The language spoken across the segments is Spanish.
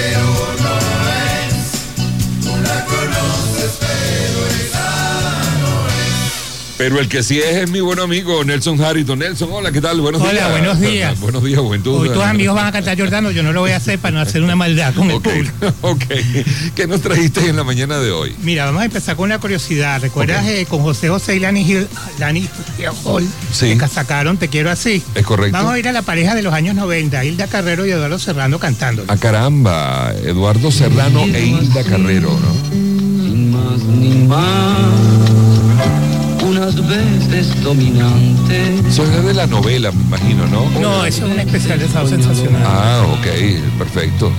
way to Pero el que sí es es mi buen amigo Nelson Harrington. Nelson, hola, ¿qué tal? Buenos Hola, días. buenos días. buenos días, juventud. Hoy tus amigos van a cantar Jordano, yo no lo voy a hacer para no hacer una maldad con el público. ok. ¿Qué nos trajiste en la mañana de hoy? Mira, vamos a empezar con una curiosidad. ¿Recuerdas eh, con José José y Lani Hill, Lani Hall, Sí. que sacaron Te Quiero Así? Es correcto. Vamos a ir a la pareja de los años 90, Hilda Carrero y Eduardo Serrano cantando. A caramba, Eduardo Serrano e Hilda Carrero, ¿no? sin más ni más. Unas veces dominante, Eso es de la novela, me imagino, ¿no? No, eso es un especial de Sábado Sensacional. Ah, ok, perfecto.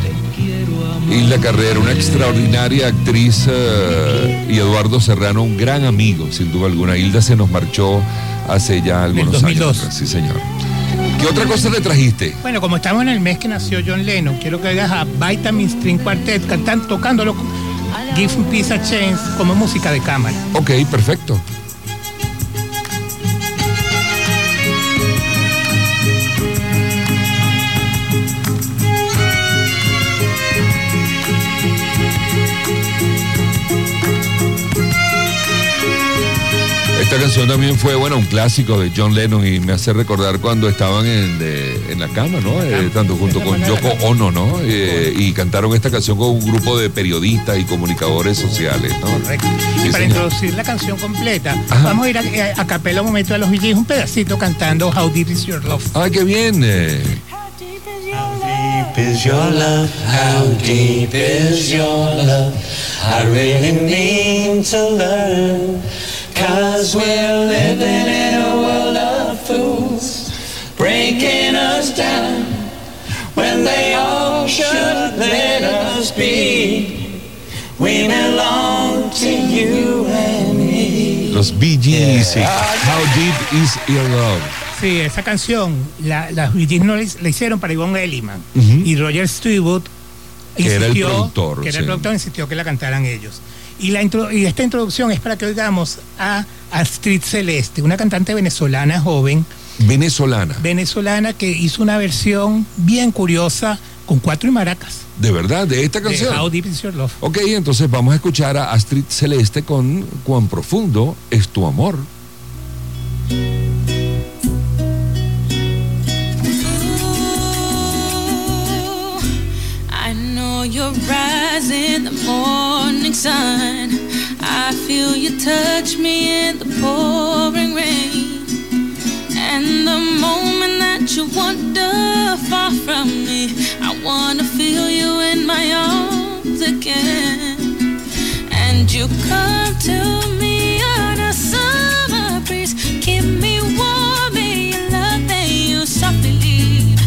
Hilda Carrera, una extraordinaria actriz eh, y Eduardo Serrano, un gran amigo, sin duda alguna. Hilda se nos marchó hace ya algunos 2002. años. Sí, señor. ¿Qué otra cosa le trajiste? Bueno, como estamos en el mes que nació John Lennon, quiero que hagas a Vitamin String Quartet cantando, tocándolo Give Peace a Chance como música de cámara. Ok, perfecto. Esta canción también fue, bueno, un clásico de John Lennon y me hace recordar cuando estaban en, eh, en la cama, ¿no? Eh, tanto junto con Yoko Ono, ¿no? Eh, y cantaron esta canción con un grupo de periodistas y comunicadores sociales, ¿no? Correcto. Sí, y para señor. introducir la canción completa, Ajá. vamos a ir a, eh, a, capela un momento de los VJs, un pedacito cantando How Deep Is Your Love. ¡Ay, qué bien! eh. deep is your love? How deep is your love? I really mean to learn. Cause we're living in a world of fools, breaking us down when they all should let us be. We belong to you and me. Los Bee Gees, sí. How Deep Is Your Love. Sí, esa canción, la, las VJs no la la hicieron para Yvonne Elliman. Ujú. Y Roger Stewart Que era el insistió- productor, que era sí. el productor, insistió que la cantaran ellos. Y, la intro- y esta introducción es para que oigamos a Astrid Celeste, una cantante venezolana joven, Venezolana. venezolana que hizo una versión bien curiosa con cuatro y maracas De verdad, de esta de canción. How Deep Is Your Love. Ok, entonces vamos a escuchar a Astrid Celeste con Cuán profundo es tu amor. I know your rise in the morning sun. Feel you touch me in the pouring rain. And the moment that you wander far from me, I wanna feel you in my arms again. And you come to me on a summer breeze, keep me warm in your love, then you softly leave.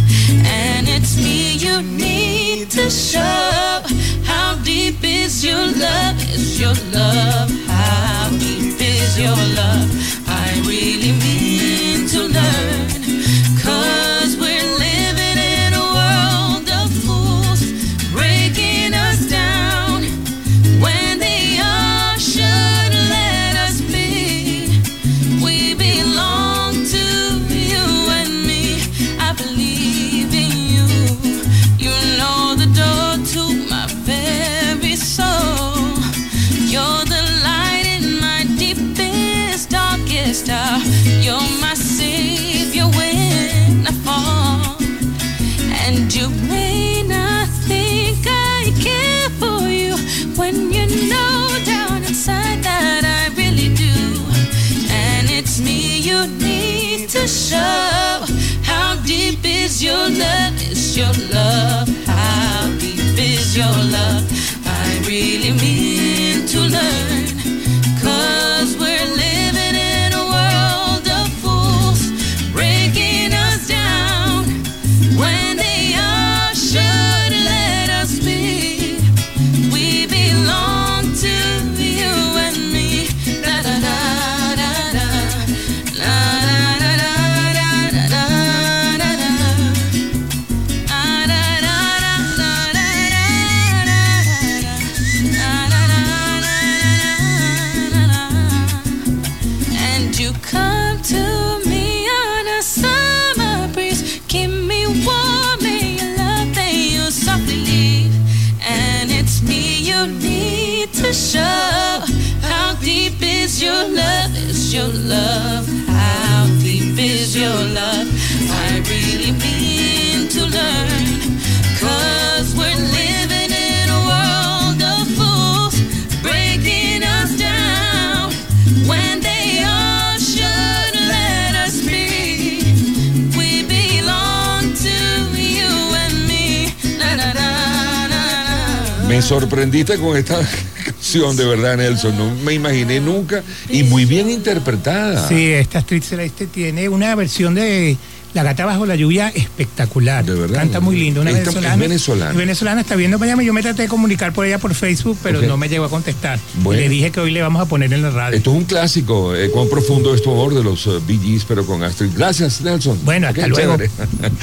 And it's me you need to show. You're my savior when I fall. And you may not think I care for you when you know down inside that I really do. And it's me you need to show. How deep is your love? Is your love? How deep is your love? I really mean come to Me sorprendiste con esta canción, de verdad, Nelson. No me imaginé nunca. Y muy bien interpretada. Sí, esta Street Celeste tiene una versión de La gata bajo la lluvia espectacular. De verdad. Canta muy lindo. Una Esta- es venezolana. venezolana. Es venezolana, está viendo Miami. Yo me traté de comunicar por ella por Facebook, pero no me llegó a contestar. Bueno. Le dije que hoy le vamos a poner en la radio. Esto es un clásico. eh, cuán profundo es tu amor de los eh, Bee Gees, pero con Astrid. Gracias, Nelson. Bueno, hasta luego. chévere.